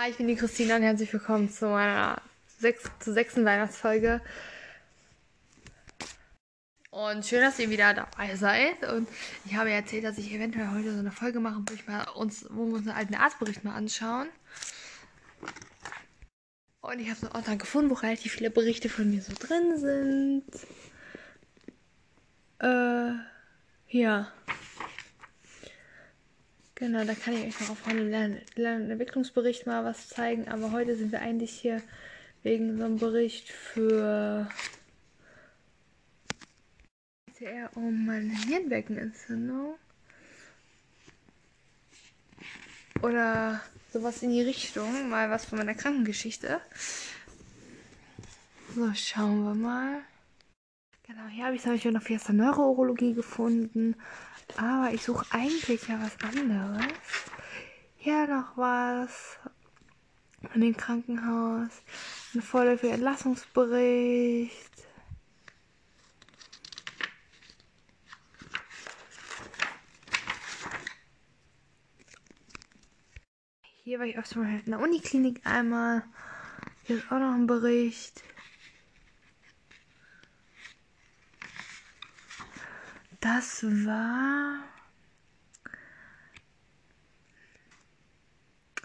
Hi, ich bin die Christina und herzlich willkommen zu meiner sechs, zur sechsten Weihnachtsfolge. Und schön, dass ihr wieder dabei seid. Und ich habe erzählt, dass ich eventuell heute so eine Folge mache, wo, ich mal uns, wo wir uns einen alten Arztbericht mal anschauen. Und ich habe so einen Ordner gefunden, wo relativ viele Berichte von mir so drin sind. Äh, ja. Genau, da kann ich euch noch auf meinem Lern Lernentwicklungsbericht mal was zeigen. Aber heute sind wir eigentlich hier wegen so einem Bericht für eher um meine Hirnbeckenentzündung. Oder sowas in die Richtung. Mal was von meiner Krankengeschichte. So, schauen wir mal. Genau, hier habe ich zum Beispiel noch Fiesta Neurourologie gefunden. Aber ich suche eigentlich ja was anderes. Hier noch was von dem Krankenhaus. Ein vorläufiger Entlassungsbericht. Hier war ich in der Uniklinik einmal. Hier ist auch noch ein Bericht. Das war.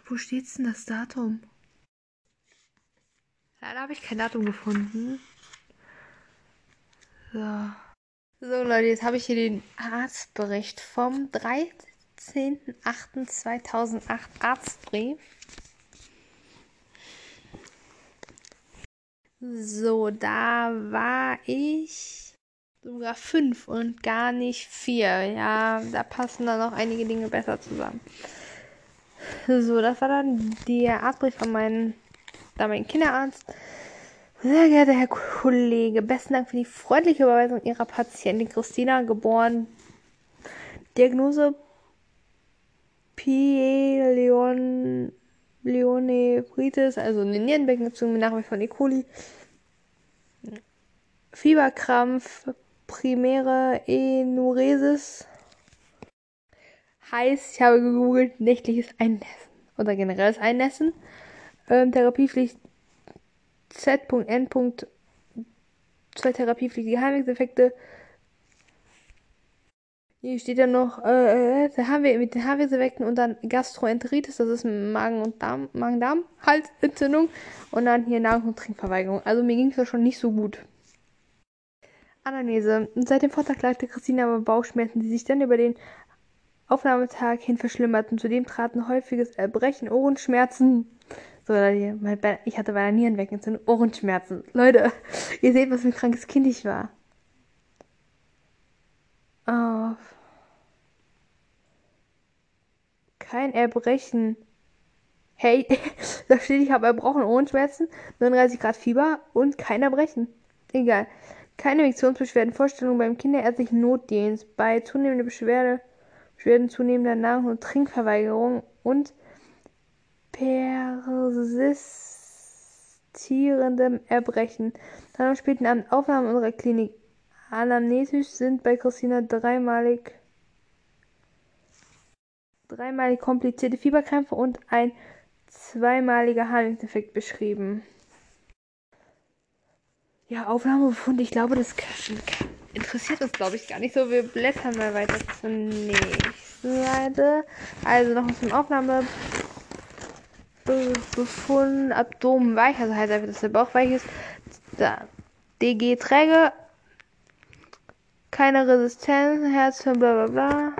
Wo steht's denn das Datum? Leider habe ich kein Datum gefunden. So. So Leute, jetzt habe ich hier den Arztbericht vom 13.08.2008 Arztbrief. So, da war ich sogar fünf und gar nicht vier. Ja, da passen dann noch einige Dinge besser zusammen. So, das war dann der Arztbrief von meinem damaligen Kinderarzt. Sehr geehrter Herr Kollege, besten Dank für die freundliche Überweisung Ihrer Patientin Christina, geboren. Diagnose Pieleon Leonephritis, also eine Nierenbeckenentzündung mit Nachweis von E. coli. Fieberkrampf, primäre Enuresis heißt, ich habe gegoogelt, nächtliches Einnässen oder generelles Einnässen. Ähm, Therapiepflicht Z.N. Zwei therapiepflichtige Heilungseffekte. Hier steht ja noch, äh, da haben wir mit den Harnwegsinfekten und dann Gastroenteritis, das ist Magen- und Darm, Magen-Darm, Halsentzündung und dann hier Nahrungs- und Trinkverweigerung. Also mir ging es ja schon nicht so gut. Anamnese. Seit dem Vortag klagte Christina aber Bauchschmerzen, die sich dann über den Aufnahmetag hin verschlimmerten. Zudem traten häufiges Erbrechen, Ohrenschmerzen. So, ich hatte bei der Nierenweckentzündung Ohrenschmerzen. Leute, ihr seht, was für ein krankes Kind ich war. Oh. Kein Erbrechen. Hey, da steht, ich habe Erbrochen, Ohrenschmerzen, 39 Grad Fieber und kein Erbrechen. Egal. Keine Infektionsbeschwerden, Vorstellungen beim kinderärztlichen Notdienst, bei zunehmender Beschwerde, Beschwerden zunehmender Nahrung- und Trinkverweigerung und persistierendem Erbrechen. Dann am späten Abend Aufnahme unserer Klinik. Anamnesisch sind bei Christina dreimalig dreimalig komplizierte Fieberkrämpfe und ein zweimaliger Harnwegsinfekt beschrieben. Ja, Aufnahmebefund, ich glaube, das interessiert uns, glaube ich, gar nicht so. Wir blättern mal weiter zur nächsten Seite. Also noch zum Aufnahmebefund, Abdomen weich, also heißt einfach, dass der Bauch weich ist. Da, DG träge, keine Resistenz, Herz, bla bla bla.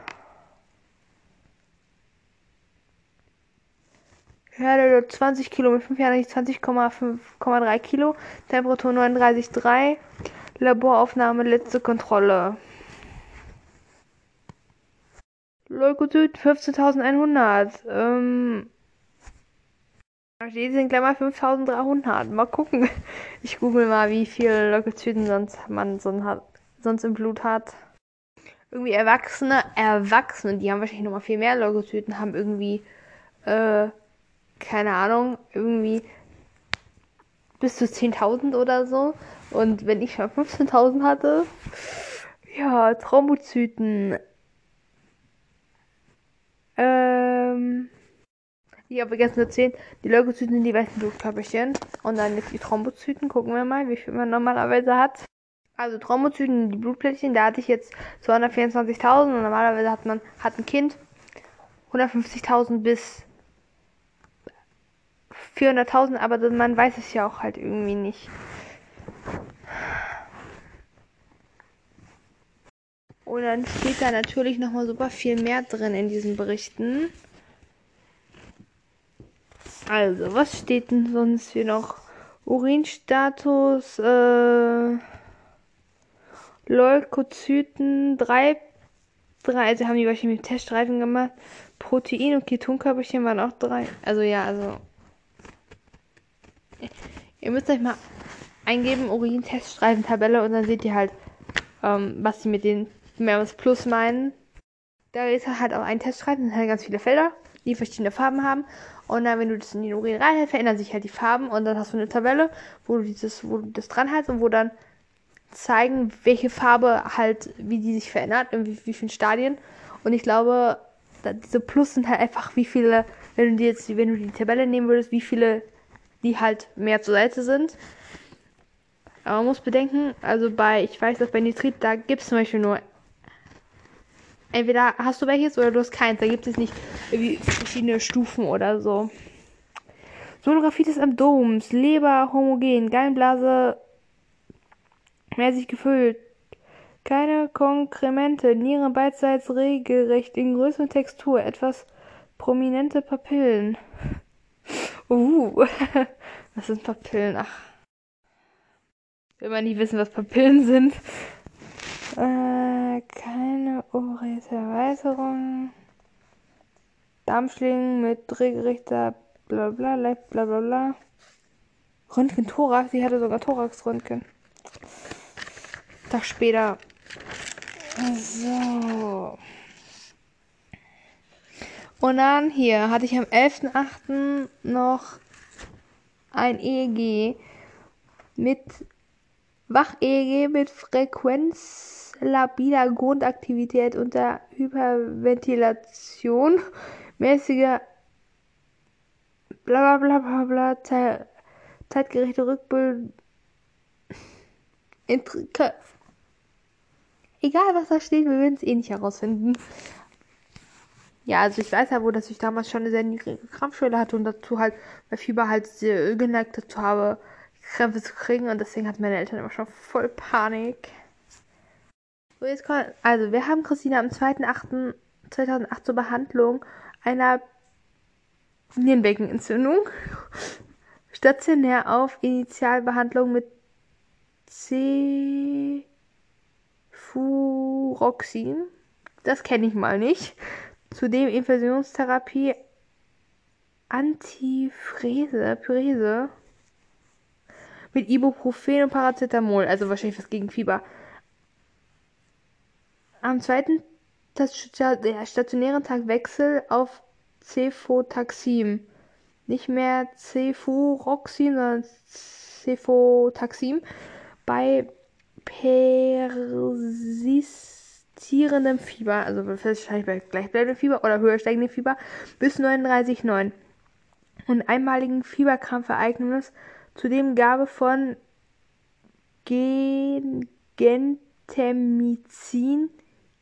Herde 20 Kilo mit 5 Jahren 20,3 Kilo, Temperatur 39,3, Laboraufnahme, letzte Kontrolle. Leukozyten 15.100. Ähm, da steht in Klammer 5.300. Mal gucken. Ich google mal, wie viel Leukozyten sonst man sonst im Blut hat. Irgendwie Erwachsene, Erwachsene, die haben wahrscheinlich noch mal viel mehr Leukozyten, haben irgendwie äh, keine Ahnung, irgendwie bis zu 10.000 oder so. Und wenn ich schon 15.000 hatte, ja, Thrombozyten. Ähm, Ich habe vergessen zu erzählen, die Leukozyten sind die weißen Blutkörperchen. Und dann jetzt die Thrombozyten. Gucken wir mal, wie viel man normalerweise hat. Also Thrombozyten, die Blutplättchen, da hatte ich jetzt 224.000 und normalerweise hat man hat ein Kind 150.000 bis 400.000, aber man weiß es ja auch halt irgendwie nicht. Und dann steht da natürlich nochmal super viel mehr drin in diesen Berichten. Also, was steht denn sonst hier noch? Urinstatus, äh, Leukozyten, drei, drei, also haben die wahrscheinlich mit Teststreifen gemacht. Protein und Ketonkörperchen waren auch drei. Also ja, also. Ihr müsst euch mal eingeben, Urin-Teststreifen-Tabelle und dann seht ihr halt, ähm, was sie mit den mehrmals Plus meinen. Da ist halt auch ein Teststreifen, sind halt ganz viele Felder, die verschiedene Farben haben. Und dann, wenn du das in den Urin reinhältst, verändern sich halt die Farben und dann hast du eine Tabelle, wo du dieses, wo du das dran hältst und wo dann zeigen, welche Farbe halt, wie die sich verändert, in wie, wie vielen Stadien. Und ich glaube, diese Plus sind halt einfach, wie viele, wenn du dir jetzt, wenn du die Tabelle nehmen würdest, wie viele die halt mehr zur Seite sind. Aber man muss bedenken, also bei, ich weiß, dass bei Nitrit, da gibt es zum Beispiel nur entweder hast du welches oder du hast keins. Da gibt es nicht irgendwie verschiedene Stufen oder so. Solographitis am Doms, Leber homogen, Gallenblase mäßig gefüllt. Keine Konkremente, Nieren beidseits regelrecht in Größe und Textur, etwas prominente Papillen. Uh, was sind Papillen? Ach. Will man nicht wissen, was Papillen sind. Äh, keine Ovarisverweiserung. Darmschlingen mit regelrechter bla bla bla bla bla bla. Röntgen Thorax, sie hatte sogar Thorax-Röntgen. Tag später. So. Und dann hier hatte ich am 11.8. noch ein EEG mit Wach-EEG mit frequenzlabiler Grundaktivität unter Hyperventilation, mäßiger bla bla bla bla bla, zeitgerechte Rückbildung. Egal was da steht, wir werden es eh nicht herausfinden. Ja, also ich weiß ja wohl, dass ich damals schon eine sehr niedrige Krampfschwelle hatte und dazu halt bei Fieber halt sehr geneigt dazu habe, Krämpfe zu kriegen und deswegen hatten meine Eltern immer schon voll Panik. So, jetzt kommt, also wir haben Christina am 2.8.2008 zur Behandlung einer Nierenbeckenentzündung stationär auf Initialbehandlung mit Cefuroxin. Das kenne ich mal nicht. Zudem Infusionstherapie Antifrese, Pyrese mit Ibuprofen und Paracetamol, also wahrscheinlich was gegen Fieber. Am zweiten der stationären Tag Wechsel auf Cefotaxim. Nicht mehr Cefuroxin, sondern Cefotaxim. Bei persistierendem Fieber, also wahrscheinlich bei gleichbleibendem Fieber oder höher steigendem Fieber, bis 39,9. Und einmaligen Fieberkrampfereignis Zudem Gabe von Gentemicin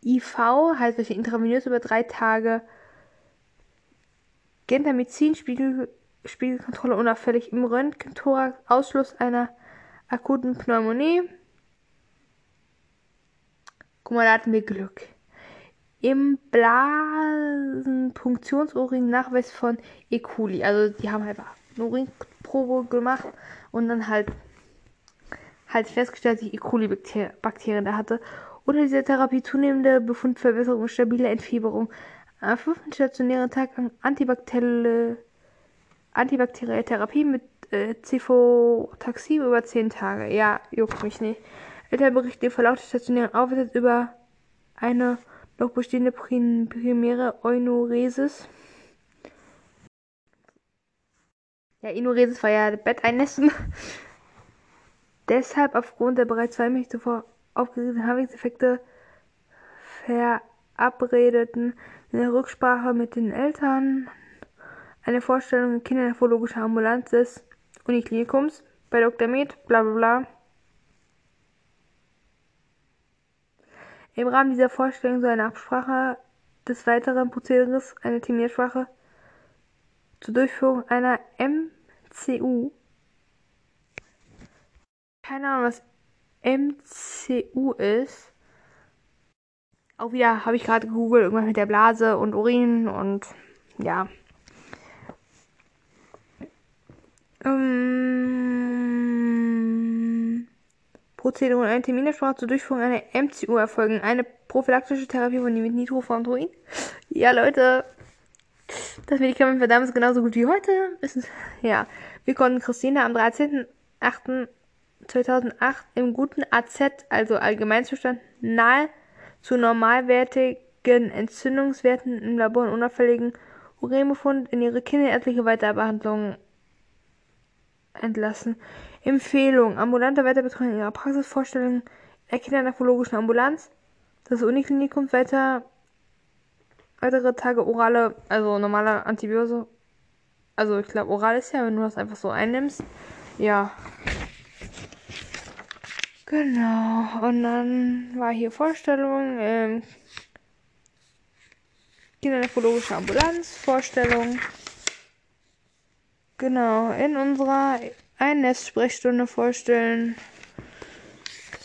IV, heißt welche intravenös über drei Tage Gentamicin, Spiegel, Spiegelkontrolle unauffällig im Röntgenthorax, Ausschluss einer akuten Pneumonie. Guck mal, da hatten wir Glück. Im Blasenpunktionsurin Nachweis von E. coli. Also die haben halt eine Urinprobe gemacht und dann halt halt festgestellt, dass ich E. coli-Bakterien da hatte. Unter dieser Therapie zunehmende Befundverbesserung, stabile Entfieberung. Am fünften stationären Tag antibakterielle, antibakterielle Therapie mit äh, Cefotaxim über zehn Tage. Ja, juckt mich nicht. Elternbericht im Verlauf des stationären Aufenthalts über eine noch bestehende primäre Eunuresis. Ja, Inuresis war ja Betteinnässen. Deshalb aufgrund der bereits zwei mich zuvor aufgeregten Handlungseffekte verabredeten in der Rücksprache mit den Eltern eine Vorstellung kindernephrologischer Ambulanz des Uniklinikums bei Dr. Med, bla bla bla. Im Rahmen dieser Vorstellung soll eine Absprache des weiteren Prozederes, eine Terminsprache zur Durchführung einer MCU. Keine Ahnung, was MCU ist. Auch wieder habe ich gerade gegoogelt, irgendwas mit der Blase und Urin und ja. Ähm, Prozedere und eine Terminsprache zur Durchführung einer MCU erfolgen. Eine prophylaktische Therapie von mit Nitrofonturin. Ja, Leute, das Medikament war damals genauso gut wie heute. Ja, wir konnten Christine am 13.08.2008 im guten AZ, also Allgemeinzustand, nahe zu normalwertigen Entzündungswerten im Labor und unauffälligen Urinbefund in ihre kinderärztliche Weiterbehandlung entlassen. Empfehlung: Ambulante Weiterbetreuung ihrer Praxisvorstellung der kindernephrologischen Ambulanz, das Uniklinikum weiter weitere Tage orale, also normale Antibiose. Also ich glaube, oral ist ja, wenn du das einfach so einnimmst. Ja. Genau. Und dann war hier Vorstellung. Ähm, Kindernephrologische Ambulanz, Vorstellung. Genau, in unserer Einnest-Sprechstunde vorstellen.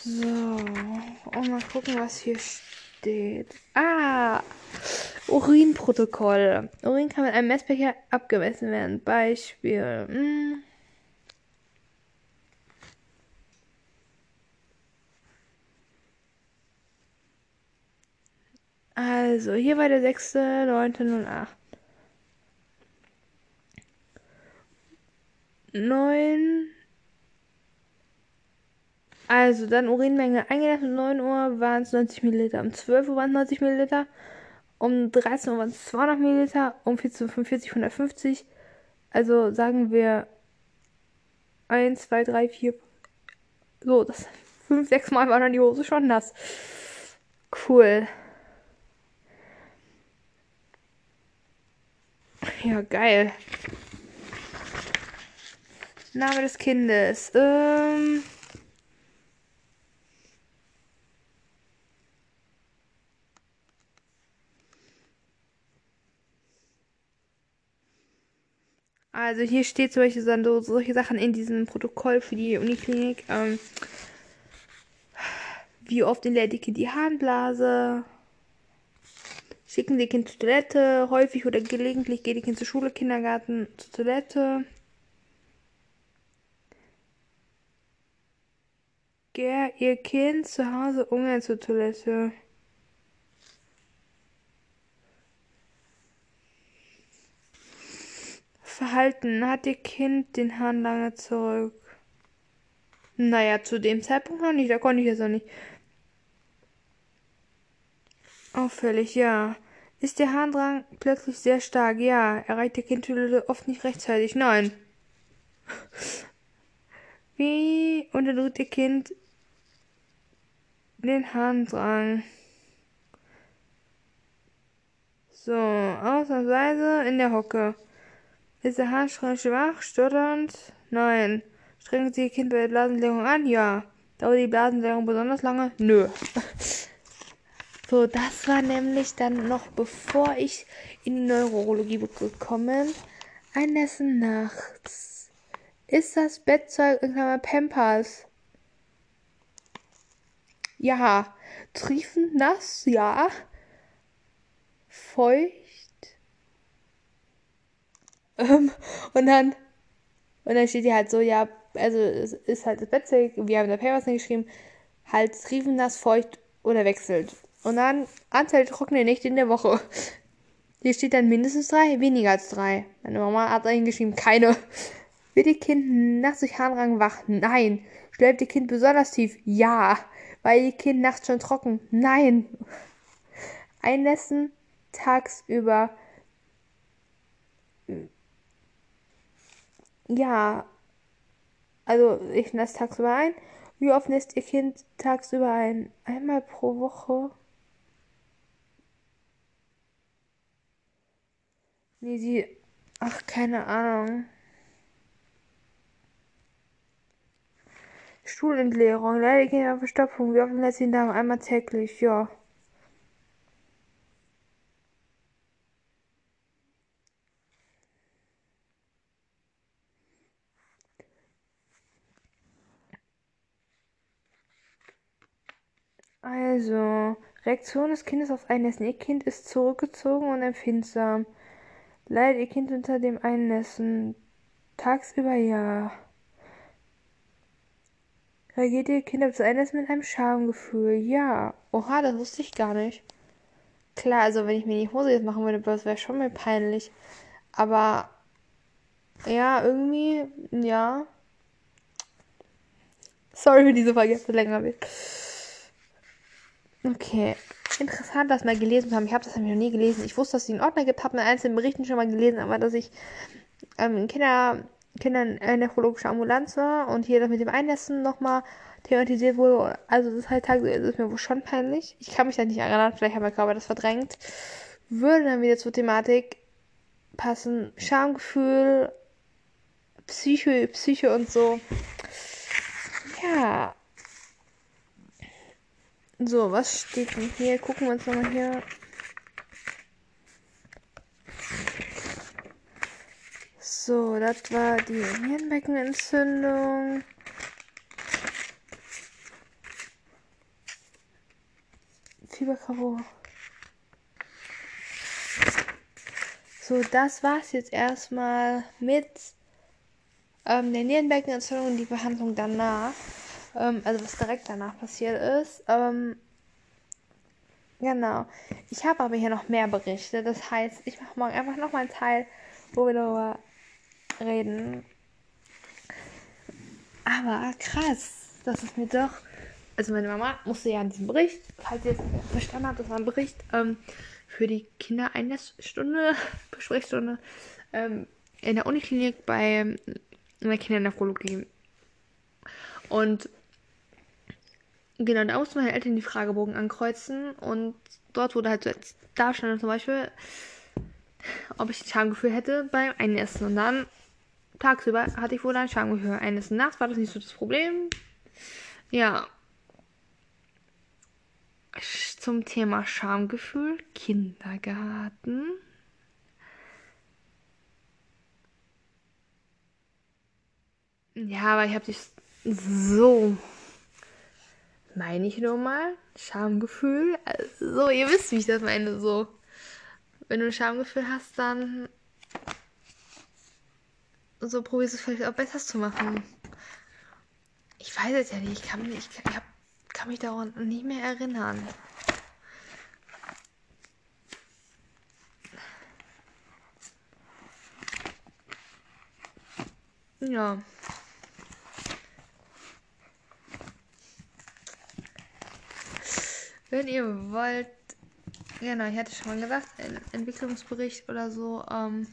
So, und mal gucken, was hier steht. Ah, Urinprotokoll. Urin kann mit einem Messbecher abgemessen werden. Beispiel. Hm. Also, hier war der 6.9.08. 9. Also, dann Urinmenge eingeleitet um 9 Uhr waren es 90 Milliliter. Um 12 Uhr waren es 90 Milliliter. Um 13 Uhr waren es 200 Milliliter. Um 14.45 Uhr 150. Also sagen wir 1, 2, 3, 4. So, das 5, 6 Mal war dann die Hose schon nass. Cool. Ja, geil. Name des Kindes. Ähm. Also hier steht zum solche Sachen in diesem Protokoll für die Uniklinik. Ähm, wie oft die Kind die Harnblase? Schicken die Kind zur Toilette? Häufig oder gelegentlich geht die Kind zur Schule, Kindergarten, zur Toilette? Ger ihr Kind zu Hause ungern zur Toilette? Verhalten. Hat Ihr Kind den Hahn lange zurück? Naja, zu dem Zeitpunkt noch nicht. Da konnte ich es auch nicht. Auffällig, ja. Ist der Harndrang plötzlich sehr stark? Ja. Erreicht Ihr Kind oft nicht rechtzeitig? Nein. Wie unterdrückt Ihr Kind den Harndrang? So, ausnahmsweise in der Hocke. Ist der Harnstrang schwach, stotternd? Nein. Strengt sich Ihr Kind bei der Blasenleerung an? Ja. Dauert die Blasenleerung besonders lange? Nö. so, das war nämlich dann noch bevor ich in die Neurologie gekommen. Ein Essen nachts. Ist das Bettzeug in Klammer Pampers? Ja. Triefend nass? Ja. Feucht? Ähm, und dann, und dann steht hier halt so, ja, also es ist halt das Bettzeug, wir haben da Papers geschrieben, halt triefennass, feucht oder wechselt. Und dann Anzahl trockene Nächte in der Woche. Hier steht dann mindestens drei, weniger als drei. Meine Mama hat geschrieben, keine. Wird ihr Kind nachts durch Harnrang wach? Nein. Schläft ihr Kind besonders tief? Ja. Weil ihr Kind nachts schon trocken? Nein. Einnässen tagsüber ja, also ich nässe tagsüber ein. Wie oft nässt ihr Kind tagsüber ein? Einmal pro Woche? Nee, sie, Ach, keine Ahnung. Stuhlentleerung, leidige Verstopfung, wie oft im letzten Tag einmal täglich, ja. Also, Reaktion des Kindes auf Einnässen. Ihr Kind ist zurückgezogen und empfindsam. Leidet Ihr Kind unter dem Einnässen? Tagsüber ja. Reagiert Ihr Kind auf das Einnässen mit einem Schamgefühl? Ja. Oha, das wusste ich gar nicht. Klar, also wenn ich mir die Hose jetzt machen würde, das wäre schon mal peinlich. Aber ja, irgendwie, ja. Sorry für diese Folge, dass länger wird. Okay. Interessant, das mal gelesen zu haben. Ich habe das nämlich noch nie gelesen. Ich wusste, dass es einen Ordner gibt, habe in einzelnen Berichten schon mal gelesen, aber dass ich ähm, Kinder, Kindern äh, nephrologische Ambulanz war und hier das mit dem Einnässen nochmal thematisiert wurde. Also das ist halt Tag, das ist mir wohl schon peinlich. Ich kann mich da nicht erinnern, vielleicht hat mein Körper das verdrängt. Würde dann wieder zur Thematik passen. Schamgefühl, Psyche, Psyche und so. Ja, so, was steht denn hier? Gucken wir uns nochmal hier. So, das war die Hirnbeckenentzündung. Fieberkabo. So, das war's jetzt erstmal mit ähm, der Nierenbeckenentzündung und die Behandlung danach ähm, also was direkt danach passiert ist. Ähm, genau. Ich habe aber hier noch mehr Berichte. Das heißt, ich mache morgen einfach nochmal einen Teil, wo wir darüber reden. Aber krass, das ist mir doch. Also meine Mama musste ja an diesem Bericht, falls ihr es verstanden habt, das war ein Bericht ähm, für die Kindereinlassstunde, Besprechstunde ähm, in der Uniklinik bei in der Kindernephrologie. Und Genau, da mussten meine Eltern die Fragebogen ankreuzen und dort wurde halt so als Darstellung zum Beispiel, ob ich ein Schamgefühl hätte beim Einessen. Und dann tagsüber hatte ich wohl ein Schamgefühl beim Einessen. Nachts war das nicht so das Problem. Ja. Zum Thema Schamgefühl, Kindergarten. Ja, aber ich habe dich so meine ich nur mal. Schamgefühl. Also, ihr wisst, wie ich das meine. So, wenn du ein Schamgefühl hast, dann so probierst es vielleicht auch besser zu machen. Ich weiß es ja nicht. Ich kann, mich, ich, hab, kann mich daran nicht mehr erinnern. Ja. Wenn ihr wollt, genau, ich hatte schon mal gesagt, Entwicklungsbericht oder so, ähm,